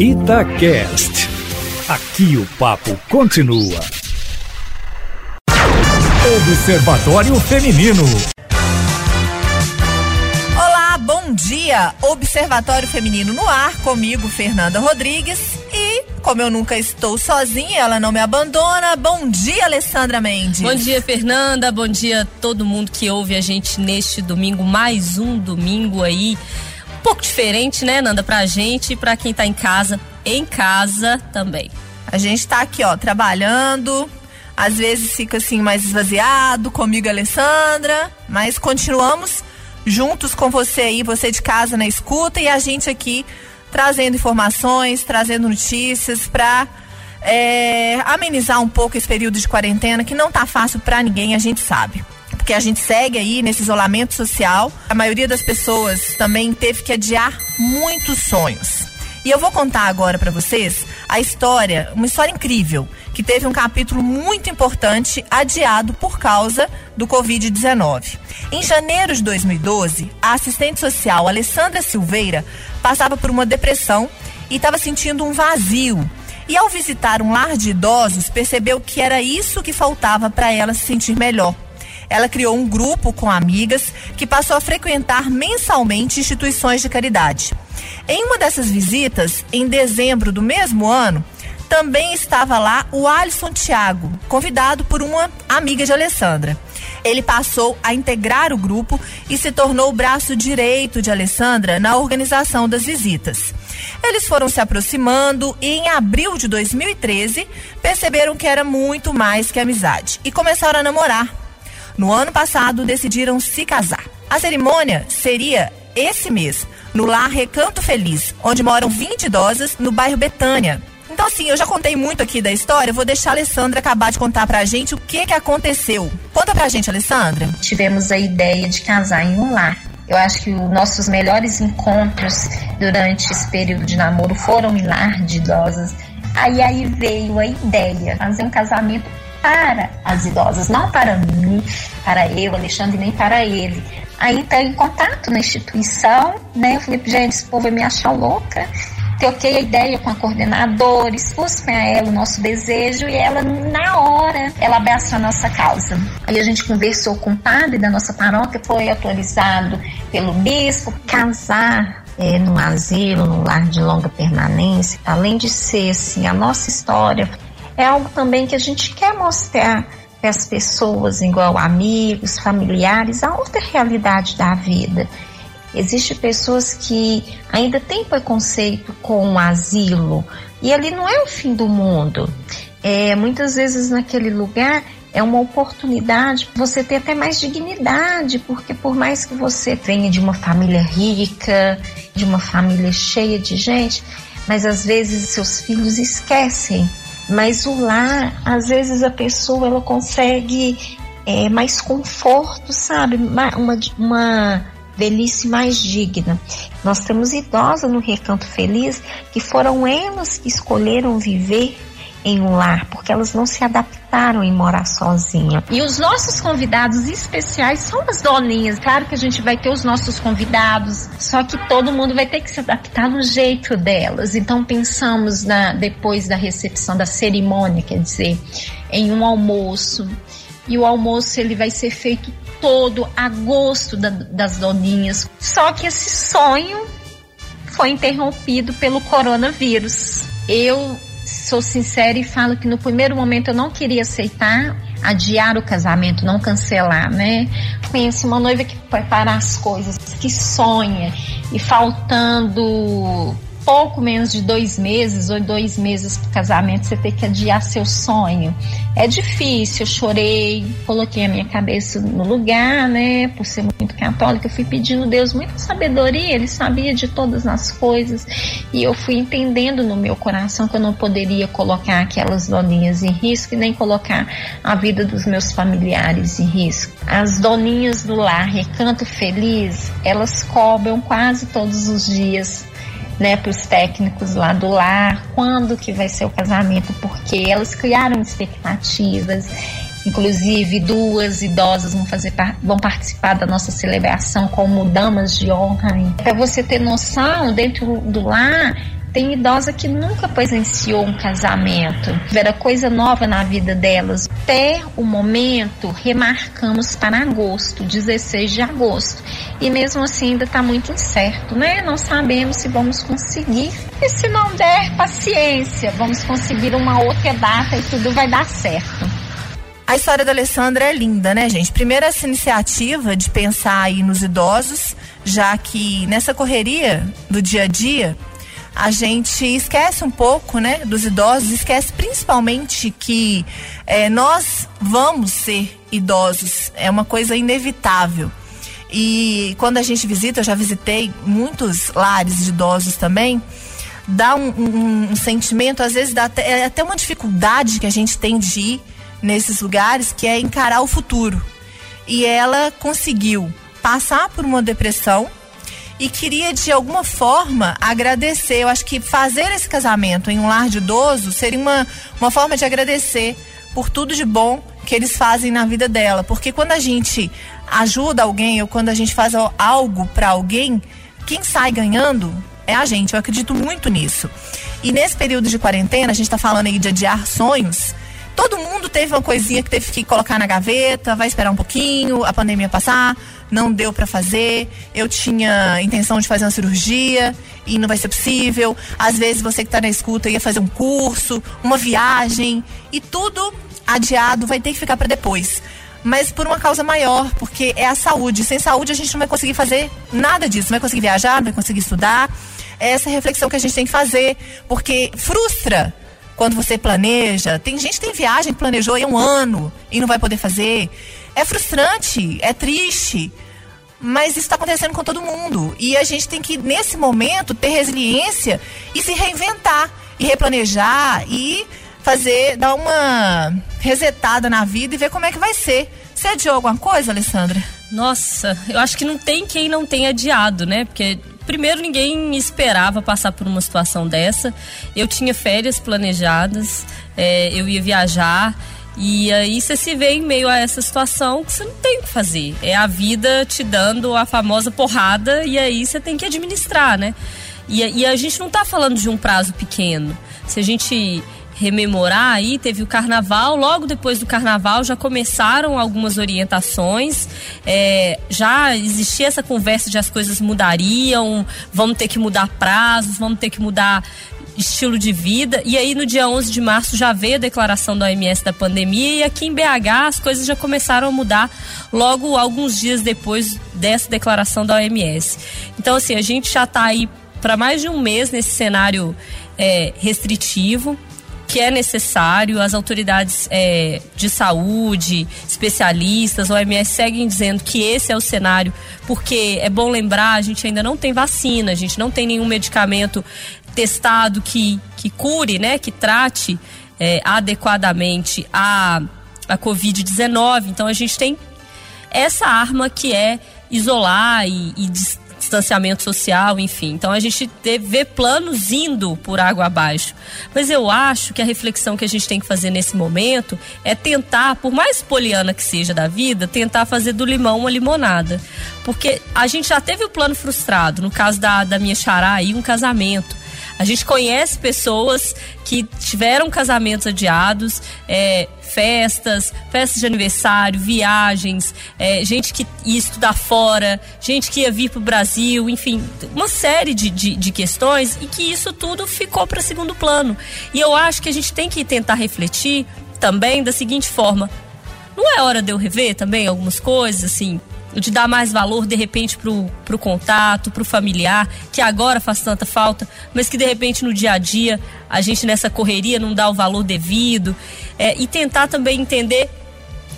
Itacast. Aqui o papo continua. Observatório Feminino. Olá, bom dia. Observatório Feminino no ar, comigo, Fernanda Rodrigues. E, como eu nunca estou sozinha, ela não me abandona. Bom dia, Alessandra Mendes. Bom dia, Fernanda. Bom dia a todo mundo que ouve a gente neste domingo. Mais um domingo aí. Pouco diferente, né, Nanda, pra gente e pra quem tá em casa. Em casa também. A gente tá aqui, ó, trabalhando. Às vezes fica assim mais esvaziado, comigo, Alessandra. Mas continuamos juntos com você aí, você de casa na escuta e a gente aqui trazendo informações, trazendo notícias para é, amenizar um pouco esse período de quarentena que não tá fácil para ninguém, a gente sabe. Porque a gente segue aí nesse isolamento social. A maioria das pessoas também teve que adiar muitos sonhos. E eu vou contar agora para vocês a história, uma história incrível, que teve um capítulo muito importante adiado por causa do Covid-19. Em janeiro de 2012, a assistente social Alessandra Silveira passava por uma depressão e estava sentindo um vazio. E ao visitar um lar de idosos, percebeu que era isso que faltava para ela se sentir melhor. Ela criou um grupo com amigas que passou a frequentar mensalmente instituições de caridade. Em uma dessas visitas, em dezembro do mesmo ano, também estava lá o Alisson Thiago, convidado por uma amiga de Alessandra. Ele passou a integrar o grupo e se tornou o braço direito de Alessandra na organização das visitas. Eles foram se aproximando e em abril de 2013 perceberam que era muito mais que amizade e começaram a namorar. No ano passado decidiram se casar. A cerimônia seria esse mês, no lar Recanto Feliz, onde moram 20 idosas no bairro Betânia. Então, assim, eu já contei muito aqui da história, vou deixar a Alessandra acabar de contar pra gente o que que aconteceu. Conta pra gente, Alessandra. Tivemos a ideia de casar em um lar. Eu acho que os nossos melhores encontros durante esse período de namoro foram em lar de idosas. Aí aí veio a ideia, fazer um casamento para as idosas, não para mim, para eu, Alexandre, nem para ele. Aí entrei em contato na instituição, né? Eu falei, gente, esse povo vai me achar louca. Troquei a ideia com a coordenadora, expus para ela o nosso desejo e ela, na hora, ela abraçou a nossa causa. Aí a gente conversou com o padre da nossa paróquia, foi autorizado pelo bispo. Casar é, num asilo, num lar de longa permanência, além de ser assim, a nossa história, é algo também que a gente quer mostrar para as pessoas, igual amigos, familiares, a outra realidade da vida. Existem pessoas que ainda têm preconceito com o asilo e ali não é o fim do mundo. É, muitas vezes naquele lugar é uma oportunidade para você ter até mais dignidade, porque por mais que você venha de uma família rica, de uma família cheia de gente, mas às vezes seus filhos esquecem. Mas o lar, às vezes a pessoa ela consegue é, mais conforto, sabe? Uma, uma velhice mais digna. Nós temos idosas no Recanto Feliz que foram elas que escolheram viver em um lar, porque elas não se adaptaram em morar sozinha. E os nossos convidados especiais são as doninhas. Claro que a gente vai ter os nossos convidados, só que todo mundo vai ter que se adaptar no jeito delas. Então pensamos na depois da recepção da cerimônia, quer dizer, em um almoço. E o almoço ele vai ser feito todo a gosto da, das doninhas. Só que esse sonho foi interrompido pelo coronavírus. Eu sou sincera e falo que no primeiro momento eu não queria aceitar adiar o casamento, não cancelar, né? Conheço uma noiva que prepara as coisas, que sonha e faltando pouco menos de dois meses ou dois meses para casamento, você tem que adiar seu sonho. É difícil, eu chorei, coloquei a minha cabeça no lugar, né? Por ser muito católica, eu fui pedindo a Deus muita sabedoria, ele sabia de todas as coisas e eu fui entendendo no meu coração que eu não poderia colocar aquelas doninhas em risco e nem colocar a vida dos meus familiares em risco. As doninhas do lar, Recanto Feliz, elas cobram quase todos os dias né, para os técnicos lá do lar, quando que vai ser o casamento, porque elas criaram expectativas. Inclusive, duas idosas vão, fazer, vão participar da nossa celebração como damas de honra. Para você ter noção, dentro do lar, Tem idosa que nunca presenciou um casamento, era coisa nova na vida delas. Até o momento, remarcamos para agosto, 16 de agosto. E mesmo assim ainda está muito incerto, né? Não sabemos se vamos conseguir. E se não der, paciência, vamos conseguir uma outra data e tudo vai dar certo. A história da Alessandra é linda, né, gente? Primeiro essa iniciativa de pensar aí nos idosos, já que nessa correria do dia a dia, a gente esquece um pouco, né, dos idosos, esquece principalmente que é, nós vamos ser idosos, é uma coisa inevitável. E quando a gente visita, eu já visitei muitos lares de idosos também, dá um, um, um sentimento, às vezes dá até, é até uma dificuldade que a gente tem de ir nesses lugares, que é encarar o futuro. E ela conseguiu passar por uma depressão e queria de alguma forma agradecer. Eu acho que fazer esse casamento em um lar de idoso seria uma, uma forma de agradecer por tudo de bom que eles fazem na vida dela. Porque quando a gente ajuda alguém ou quando a gente faz algo para alguém, quem sai ganhando é a gente. Eu acredito muito nisso. E nesse período de quarentena, a gente está falando aí de adiar sonhos. Todo mundo teve uma coisinha que teve que colocar na gaveta, vai esperar um pouquinho, a pandemia passar não deu para fazer, eu tinha intenção de fazer uma cirurgia e não vai ser possível. Às vezes você que está na escuta ia fazer um curso, uma viagem e tudo adiado vai ter que ficar para depois. Mas por uma causa maior, porque é a saúde. Sem saúde a gente não vai conseguir fazer nada disso, não vai conseguir viajar, não vai conseguir estudar. É essa reflexão que a gente tem que fazer, porque frustra quando você planeja. Tem gente que tem viagem planejou em um ano e não vai poder fazer. É frustrante, é triste, mas isso está acontecendo com todo mundo. E a gente tem que, nesse momento, ter resiliência e se reinventar, e replanejar, e fazer, dar uma resetada na vida e ver como é que vai ser. Você adiou alguma coisa, Alessandra? Nossa, eu acho que não tem quem não tenha adiado, né? Porque primeiro ninguém esperava passar por uma situação dessa. Eu tinha férias planejadas, é, eu ia viajar. E aí você se vê em meio a essa situação que você não tem o que fazer. É a vida te dando a famosa porrada e aí você tem que administrar, né? E, e a gente não está falando de um prazo pequeno. Se a gente rememorar aí, teve o carnaval, logo depois do carnaval já começaram algumas orientações, é, já existia essa conversa de as coisas mudariam, vamos ter que mudar prazos, vamos ter que mudar estilo de vida. E aí, no dia 11 de março, já veio a declaração da OMS da pandemia. E aqui em BH, as coisas já começaram a mudar logo alguns dias depois dessa declaração da OMS. Então, assim, a gente já está aí para mais de um mês nesse cenário é, restritivo que é necessário, as autoridades é, de saúde, especialistas, OMS seguem dizendo que esse é o cenário, porque é bom lembrar, a gente ainda não tem vacina, a gente não tem nenhum medicamento testado que, que cure, né, que trate é, adequadamente a, a Covid-19. Então a gente tem essa arma que é isolar e, e distanciamento social, enfim. Então a gente vê planos indo por água abaixo. Mas eu acho que a reflexão que a gente tem que fazer nesse momento é tentar, por mais poliana que seja da vida, tentar fazer do limão uma limonada. Porque a gente já teve o plano frustrado, no caso da, da minha xará aí, um casamento. A gente conhece pessoas que tiveram casamentos adiados, é, festas, festas de aniversário, viagens, é, gente que ia estudar fora, gente que ia vir para o Brasil, enfim, uma série de, de, de questões e que isso tudo ficou para segundo plano. E eu acho que a gente tem que tentar refletir também da seguinte forma: não é hora de eu rever também algumas coisas, assim? De dar mais valor de repente pro, pro contato, pro familiar, que agora faz tanta falta, mas que de repente no dia a dia a gente nessa correria não dá o valor devido. É, e tentar também entender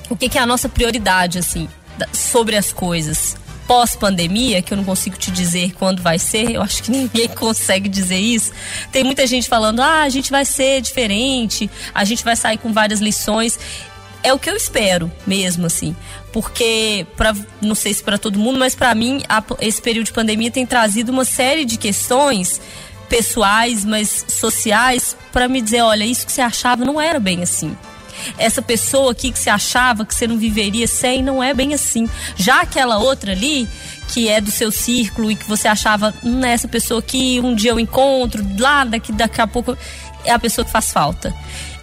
o que, que é a nossa prioridade, assim, sobre as coisas. Pós-pandemia, que eu não consigo te dizer quando vai ser, eu acho que ninguém consegue dizer isso. Tem muita gente falando, ah, a gente vai ser diferente, a gente vai sair com várias lições é o que eu espero mesmo, assim. Porque, pra, não sei se para todo mundo, mas para mim, a, esse período de pandemia tem trazido uma série de questões pessoais, mas sociais, para me dizer: olha, isso que você achava não era bem assim. Essa pessoa aqui que você achava que você não viveria sem, não é bem assim. Já aquela outra ali, que é do seu círculo e que você achava, hum, essa pessoa aqui, um dia eu encontro, lá daqui, daqui a pouco é a pessoa que faz falta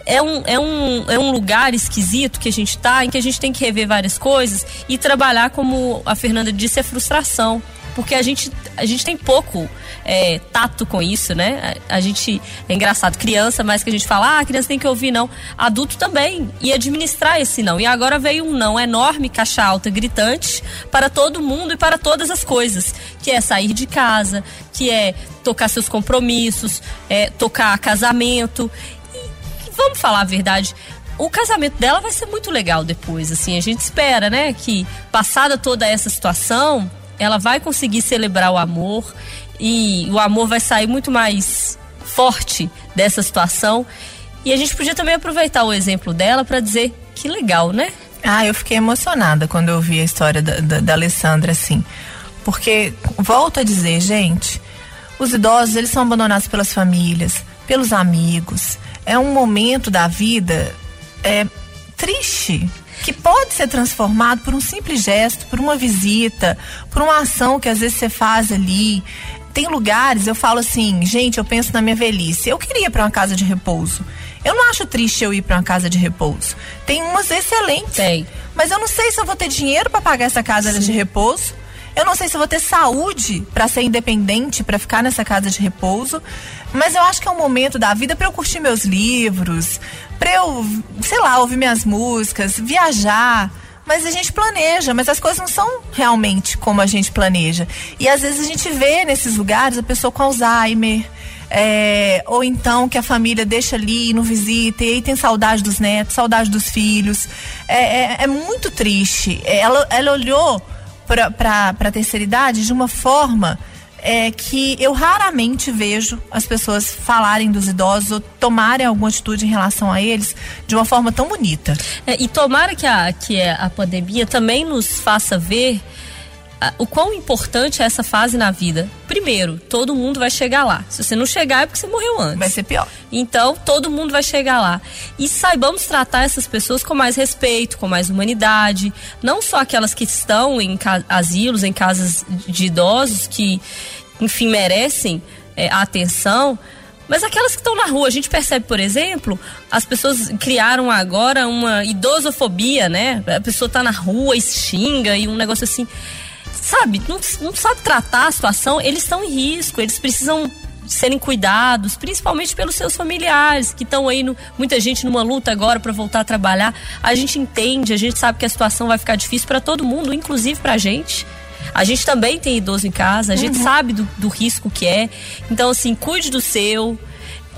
é um, é, um, é um lugar esquisito que a gente está, em que a gente tem que rever várias coisas e trabalhar, como a Fernanda disse, é frustração. Porque a gente, a gente tem pouco é, tato com isso, né? A, a, gente, é engraçado, criança, mas que a gente fala, ah, a criança tem que ouvir não. Adulto também, e administrar esse não. E agora veio um não enorme, caixa alta, gritante, para todo mundo e para todas as coisas. Que é sair de casa, que é tocar seus compromissos, é tocar casamento vamos falar a verdade, o casamento dela vai ser muito legal depois, assim, a gente espera, né, que passada toda essa situação, ela vai conseguir celebrar o amor e o amor vai sair muito mais forte dessa situação. E a gente podia também aproveitar o exemplo dela para dizer que legal, né? Ah, eu fiquei emocionada quando eu vi a história da, da, da Alessandra, assim. Porque, volto a dizer, gente, os idosos, eles são abandonados pelas famílias, pelos amigos é um momento da vida é, triste que pode ser transformado por um simples gesto, por uma visita, por uma ação que às vezes você faz ali. Tem lugares, eu falo assim, gente, eu penso na minha velhice. Eu queria ir para uma casa de repouso. Eu não acho triste eu ir para uma casa de repouso. Tem umas excelentes. Tem. Mas eu não sei se eu vou ter dinheiro para pagar essa casa Sim. de repouso. Eu não sei se vou ter saúde para ser independente, para ficar nessa casa de repouso. Mas eu acho que é um momento da vida para eu curtir meus livros, para eu, sei lá, ouvir minhas músicas, viajar. Mas a gente planeja, mas as coisas não são realmente como a gente planeja. E às vezes a gente vê nesses lugares a pessoa com Alzheimer. É, ou então que a família deixa ali e não visita, e aí tem saudade dos netos, saudade dos filhos. É, é, é muito triste. Ela, ela olhou para a terceira idade de uma forma é que eu raramente vejo as pessoas falarem dos idosos ou tomarem alguma atitude em relação a eles de uma forma tão bonita. É, e tomara que a, que a pandemia também nos faça ver o quão importante é essa fase na vida. Primeiro, todo mundo vai chegar lá. Se você não chegar, é porque você morreu antes. Vai ser pior. Então, todo mundo vai chegar lá. E saibamos tratar essas pessoas com mais respeito, com mais humanidade. Não só aquelas que estão em asilos, em casas de idosos, que, enfim, merecem é, a atenção. Mas aquelas que estão na rua, a gente percebe, por exemplo, as pessoas criaram agora uma idosofobia, né? A pessoa está na rua e xinga e um negócio assim sabe, não, não sabe tratar a situação, eles estão em risco, eles precisam serem cuidados, principalmente pelos seus familiares que estão aí, no, muita gente numa luta agora para voltar a trabalhar. A gente entende, a gente sabe que a situação vai ficar difícil para todo mundo, inclusive para a gente. A gente também tem idoso em casa, a gente uhum. sabe do, do risco que é. Então, assim, cuide do seu,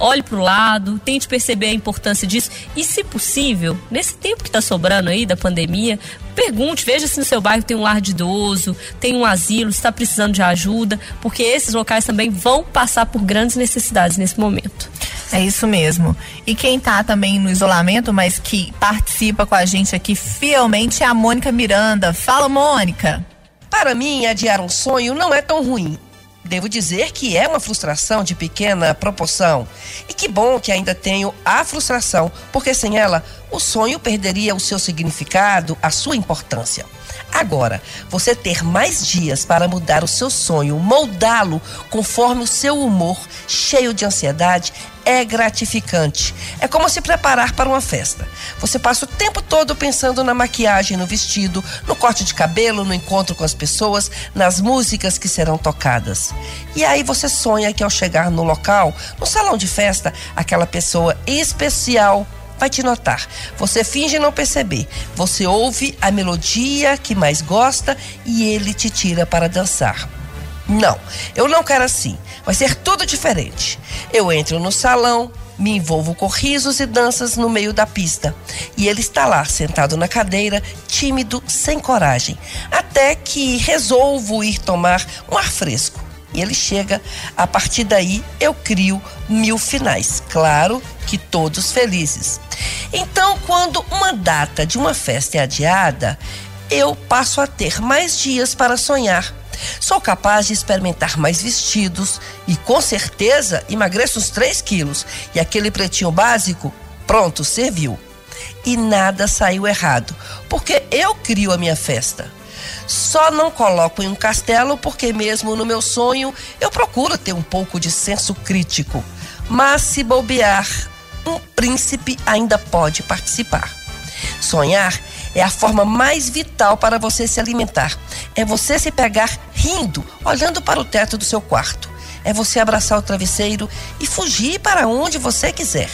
olhe para o lado, tente perceber a importância disso e, se possível, nesse tempo que está sobrando aí da pandemia, pergunte, veja se no seu bairro tem um lar de idoso, tem um asilo, está precisando de ajuda, porque esses locais também vão passar por grandes necessidades nesse momento. É isso mesmo. E quem está também no isolamento, mas que participa com a gente aqui fielmente é a Mônica Miranda. Fala, Mônica. Para mim, adiar um sonho não é tão ruim. Devo dizer que é uma frustração de pequena proporção. E que bom que ainda tenho a frustração, porque sem ela o sonho perderia o seu significado, a sua importância. Agora, você ter mais dias para mudar o seu sonho, moldá-lo conforme o seu humor, cheio de ansiedade, é gratificante. É como se preparar para uma festa. Você passa o tempo todo pensando na maquiagem, no vestido, no corte de cabelo, no encontro com as pessoas, nas músicas que serão tocadas. E aí você sonha que ao chegar no local, no salão de festa, aquela pessoa especial vai te notar. Você finge não perceber. Você ouve a melodia que mais gosta e ele te tira para dançar. Não, eu não quero assim. Vai ser tudo diferente. Eu entro no salão, me envolvo com risos e danças no meio da pista. E ele está lá, sentado na cadeira, tímido, sem coragem. Até que resolvo ir tomar um ar fresco. E ele chega, a partir daí eu crio mil finais. Claro que todos felizes. Então, quando uma data de uma festa é adiada, eu passo a ter mais dias para sonhar. Sou capaz de experimentar mais vestidos e com certeza emagreço uns 3 quilos. E aquele pretinho básico, pronto, serviu. E nada saiu errado, porque eu crio a minha festa. Só não coloco em um castelo porque, mesmo no meu sonho, eu procuro ter um pouco de senso crítico. Mas se bobear, um príncipe ainda pode participar. Sonhar é a forma mais vital para você se alimentar. É você se pegar rindo, olhando para o teto do seu quarto. É você abraçar o travesseiro e fugir para onde você quiser.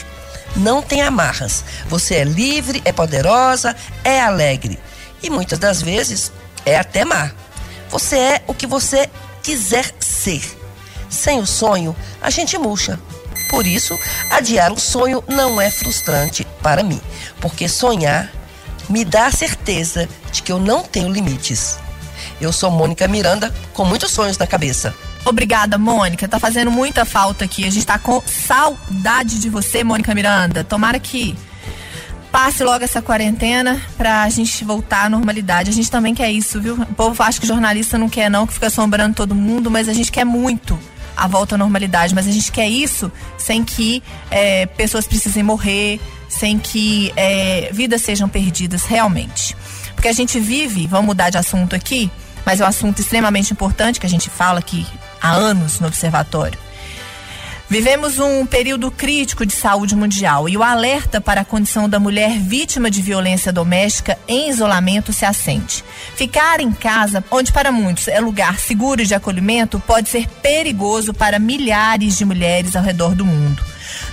Não tem amarras. Você é livre, é poderosa, é alegre. E muitas das vezes é até má. Você é o que você quiser ser. Sem o sonho, a gente murcha. Por isso, adiar o sonho não é frustrante para mim, porque sonhar me dá a certeza de que eu não tenho limites. Eu sou Mônica Miranda, com muitos sonhos na cabeça. Obrigada, Mônica. Tá fazendo muita falta aqui. A gente tá com saudade de você, Mônica Miranda. Tomara que passe logo essa quarentena pra gente voltar à normalidade. A gente também quer isso, viu? O povo acha que jornalista não quer, não, que fica assombrando todo mundo, mas a gente quer muito a volta à normalidade. Mas a gente quer isso sem que é, pessoas precisem morrer, sem que é, vidas sejam perdidas realmente. Porque a gente vive, vamos mudar de assunto aqui, mas é um assunto extremamente importante que a gente fala aqui há anos no Observatório. Vivemos um período crítico de saúde mundial e o alerta para a condição da mulher vítima de violência doméstica em isolamento se acende. Ficar em casa, onde para muitos é lugar seguro de acolhimento, pode ser perigoso para milhares de mulheres ao redor do mundo.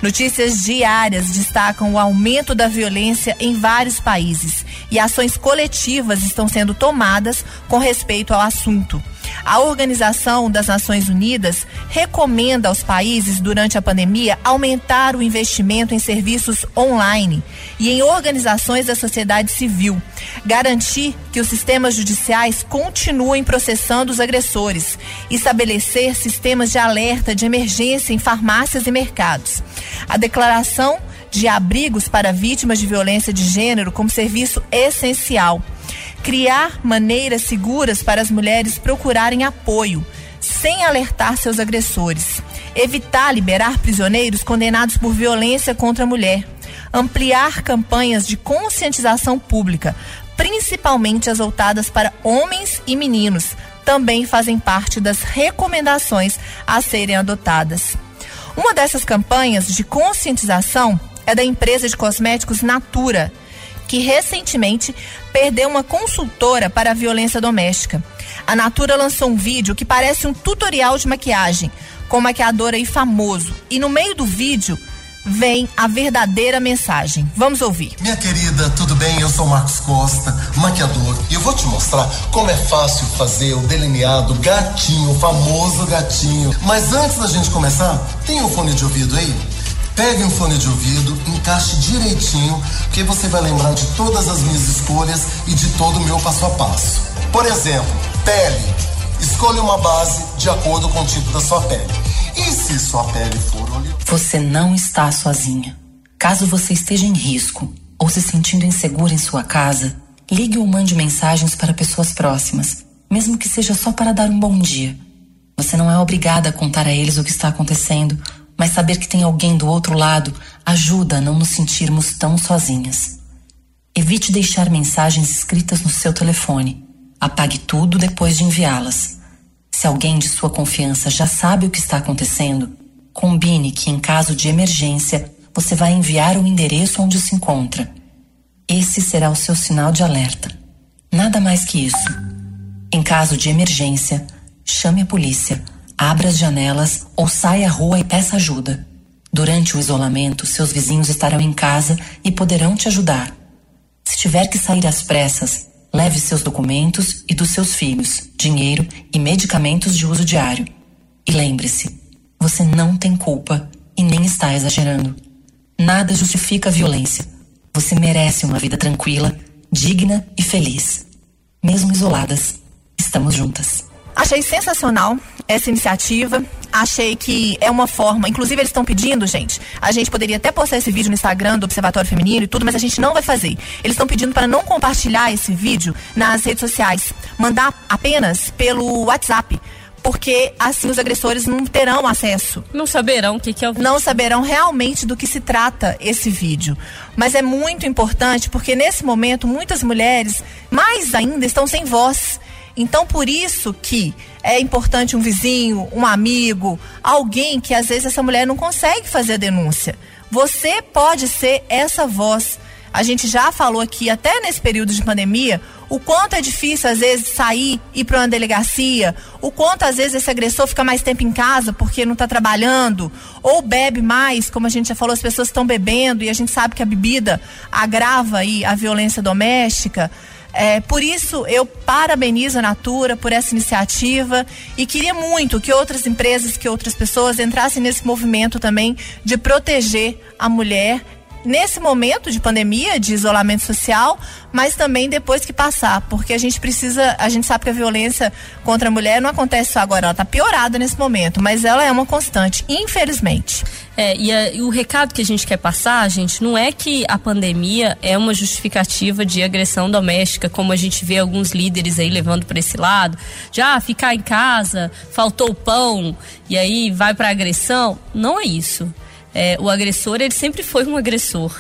Notícias diárias destacam o aumento da violência em vários países e ações coletivas estão sendo tomadas com respeito ao assunto. A Organização das Nações Unidas recomenda aos países, durante a pandemia, aumentar o investimento em serviços online e em organizações da sociedade civil, garantir que os sistemas judiciais continuem processando os agressores, estabelecer sistemas de alerta de emergência em farmácias e mercados. A declaração de abrigos para vítimas de violência de gênero como serviço essencial criar maneiras seguras para as mulheres procurarem apoio, sem alertar seus agressores, evitar liberar prisioneiros condenados por violência contra a mulher, ampliar campanhas de conscientização pública, principalmente as voltadas para homens e meninos, também fazem parte das recomendações a serem adotadas. Uma dessas campanhas de conscientização é da empresa de cosméticos Natura que recentemente perdeu uma consultora para a violência doméstica. A Natura lançou um vídeo que parece um tutorial de maquiagem, com maquiador aí famoso. E no meio do vídeo vem a verdadeira mensagem. Vamos ouvir. Minha querida, tudo bem? Eu sou Marcos Costa, maquiador, e eu vou te mostrar como é fácil fazer o delineado gatinho, o famoso gatinho. Mas antes da gente começar, tem um fone de ouvido aí? Pegue um fone de ouvido, encaixe direitinho, que você vai lembrar de todas as minhas escolhas e de todo o meu passo a passo. Por exemplo, pele. Escolha uma base de acordo com o tipo da sua pele. E se sua pele for oleosa? Você não está sozinha. Caso você esteja em risco ou se sentindo insegura em sua casa, ligue ou mande mensagens para pessoas próximas, mesmo que seja só para dar um bom dia. Você não é obrigada a contar a eles o que está acontecendo mas saber que tem alguém do outro lado ajuda a não nos sentirmos tão sozinhas. Evite deixar mensagens escritas no seu telefone. Apague tudo depois de enviá-las. Se alguém de sua confiança já sabe o que está acontecendo, combine que, em caso de emergência, você vai enviar o endereço onde se encontra. Esse será o seu sinal de alerta. Nada mais que isso. Em caso de emergência, chame a polícia Abra as janelas ou saia à rua e peça ajuda. Durante o isolamento, seus vizinhos estarão em casa e poderão te ajudar. Se tiver que sair às pressas, leve seus documentos e dos seus filhos, dinheiro e medicamentos de uso diário. E lembre-se, você não tem culpa e nem está exagerando. Nada justifica a violência. Você merece uma vida tranquila, digna e feliz. Mesmo isoladas, estamos juntas. Achei sensacional essa iniciativa. Achei que é uma forma, inclusive eles estão pedindo, gente. A gente poderia até postar esse vídeo no Instagram do Observatório Feminino e tudo, mas a gente não vai fazer. Eles estão pedindo para não compartilhar esse vídeo nas redes sociais, mandar apenas pelo WhatsApp porque assim os agressores não terão acesso. Não saberão o que, que é o Não saberão realmente do que se trata esse vídeo. Mas é muito importante porque nesse momento muitas mulheres, mais ainda, estão sem voz. Então, por isso que é importante um vizinho, um amigo, alguém que às vezes essa mulher não consegue fazer a denúncia. Você pode ser essa voz. A gente já falou aqui, até nesse período de pandemia, o quanto é difícil às vezes sair, ir para uma delegacia, o quanto às vezes esse agressor fica mais tempo em casa porque não está trabalhando, ou bebe mais, como a gente já falou, as pessoas estão bebendo e a gente sabe que a bebida agrava aí a violência doméstica. É, por isso, eu parabenizo a Natura por essa iniciativa e queria muito que outras empresas, que outras pessoas entrassem nesse movimento também de proteger a mulher nesse momento de pandemia, de isolamento social, mas também depois que passar, porque a gente precisa, a gente sabe que a violência contra a mulher não acontece só agora, ela está piorada nesse momento, mas ela é uma constante, infelizmente. É, e, a, e, o recado que a gente quer passar, gente, não é que a pandemia é uma justificativa de agressão doméstica, como a gente vê alguns líderes aí levando para esse lado, de ah, ficar em casa, faltou pão, e aí vai para agressão. Não é isso é, o agressor ele sempre foi um agressor.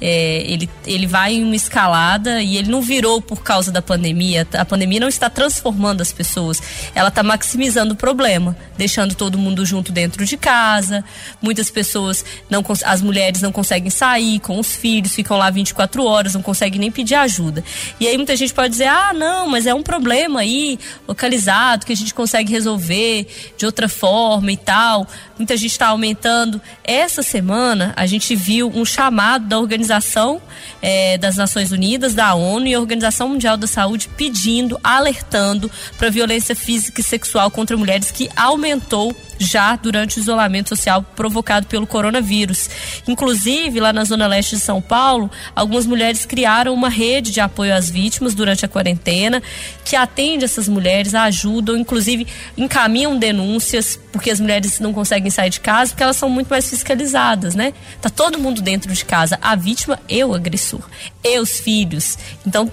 É, ele, ele vai em uma escalada e ele não virou por causa da pandemia. A pandemia não está transformando as pessoas, ela está maximizando o problema, deixando todo mundo junto dentro de casa. Muitas pessoas, não as mulheres não conseguem sair com os filhos, ficam lá 24 horas, não conseguem nem pedir ajuda. E aí muita gente pode dizer: ah, não, mas é um problema aí localizado que a gente consegue resolver de outra forma e tal. Muita gente está aumentando. Essa semana a gente viu um chamado da organização Organização é, das Nações Unidas, da ONU e a Organização Mundial da Saúde pedindo, alertando para violência física e sexual contra mulheres que aumentou já durante o isolamento social provocado pelo coronavírus. Inclusive, lá na zona leste de São Paulo, algumas mulheres criaram uma rede de apoio às vítimas durante a quarentena, que atende essas mulheres, ajudam, inclusive encaminham denúncias, porque as mulheres não conseguem sair de casa, porque elas são muito mais fiscalizadas, né? Tá todo mundo dentro de casa, a vítima e o agressor, e os filhos. Então,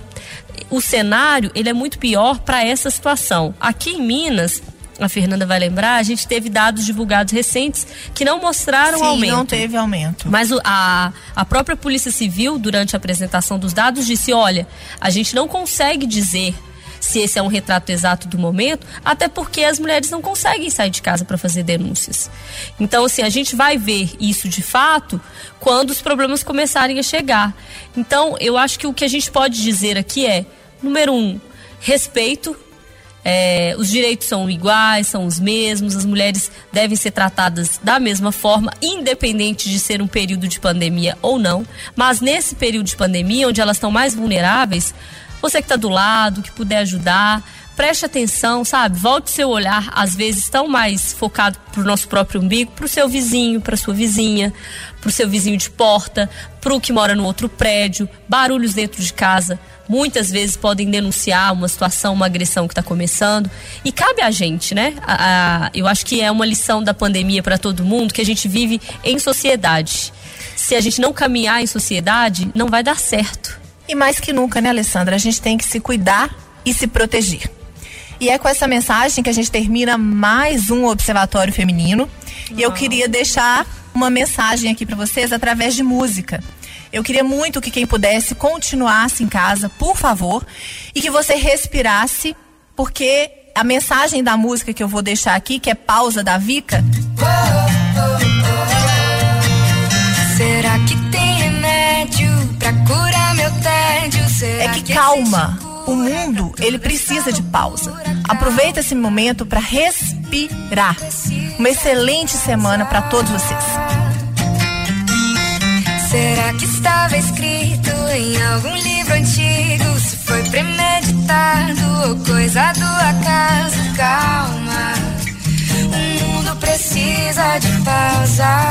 o cenário, ele é muito pior para essa situação. Aqui em Minas, a Fernanda vai lembrar, a gente teve dados divulgados recentes que não mostraram Sim, aumento. não teve aumento. Mas a, a própria Polícia Civil, durante a apresentação dos dados, disse: olha, a gente não consegue dizer se esse é um retrato exato do momento, até porque as mulheres não conseguem sair de casa para fazer denúncias. Então, assim, a gente vai ver isso de fato quando os problemas começarem a chegar. Então, eu acho que o que a gente pode dizer aqui é, número um, respeito é, os direitos são iguais, são os mesmos, as mulheres devem ser tratadas da mesma forma, independente de ser um período de pandemia ou não. Mas nesse período de pandemia, onde elas estão mais vulneráveis, você que está do lado, que puder ajudar, preste atenção, sabe? Volte seu olhar, às vezes, tão mais focado para o nosso próprio umbigo, para o seu vizinho, para sua vizinha, para o seu vizinho de porta, para o que mora no outro prédio, barulhos dentro de casa muitas vezes podem denunciar uma situação, uma agressão que está começando. E cabe a gente, né? A, a, eu acho que é uma lição da pandemia para todo mundo que a gente vive em sociedade. Se a gente não caminhar em sociedade, não vai dar certo. E mais que nunca, né, Alessandra? A gente tem que se cuidar e se proteger. E é com essa mensagem que a gente termina mais um Observatório Feminino. E eu queria deixar uma mensagem aqui para vocês através de música. Eu queria muito que quem pudesse continuasse em casa, por favor, e que você respirasse, porque a mensagem da música que eu vou deixar aqui, que é pausa da Vica. Será que tem remédio pra curar meu tédio? Será é que, que calma. O mundo, ele precisa de pausa. Aproveita esse momento para respirar. Uma excelente semana para todos vocês. Será que estava escrito em algum livro antigo? Se foi premeditado ou coisa do acaso? Calma, o mundo precisa de pausa.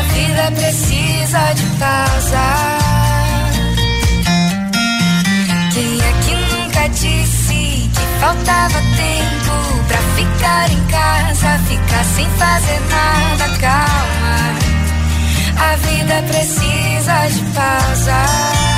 A vida precisa de pausa. Quem é que nunca disse que faltava tempo pra ficar em casa, ficar sem fazer nada? Calma. A vida precisa de pausa.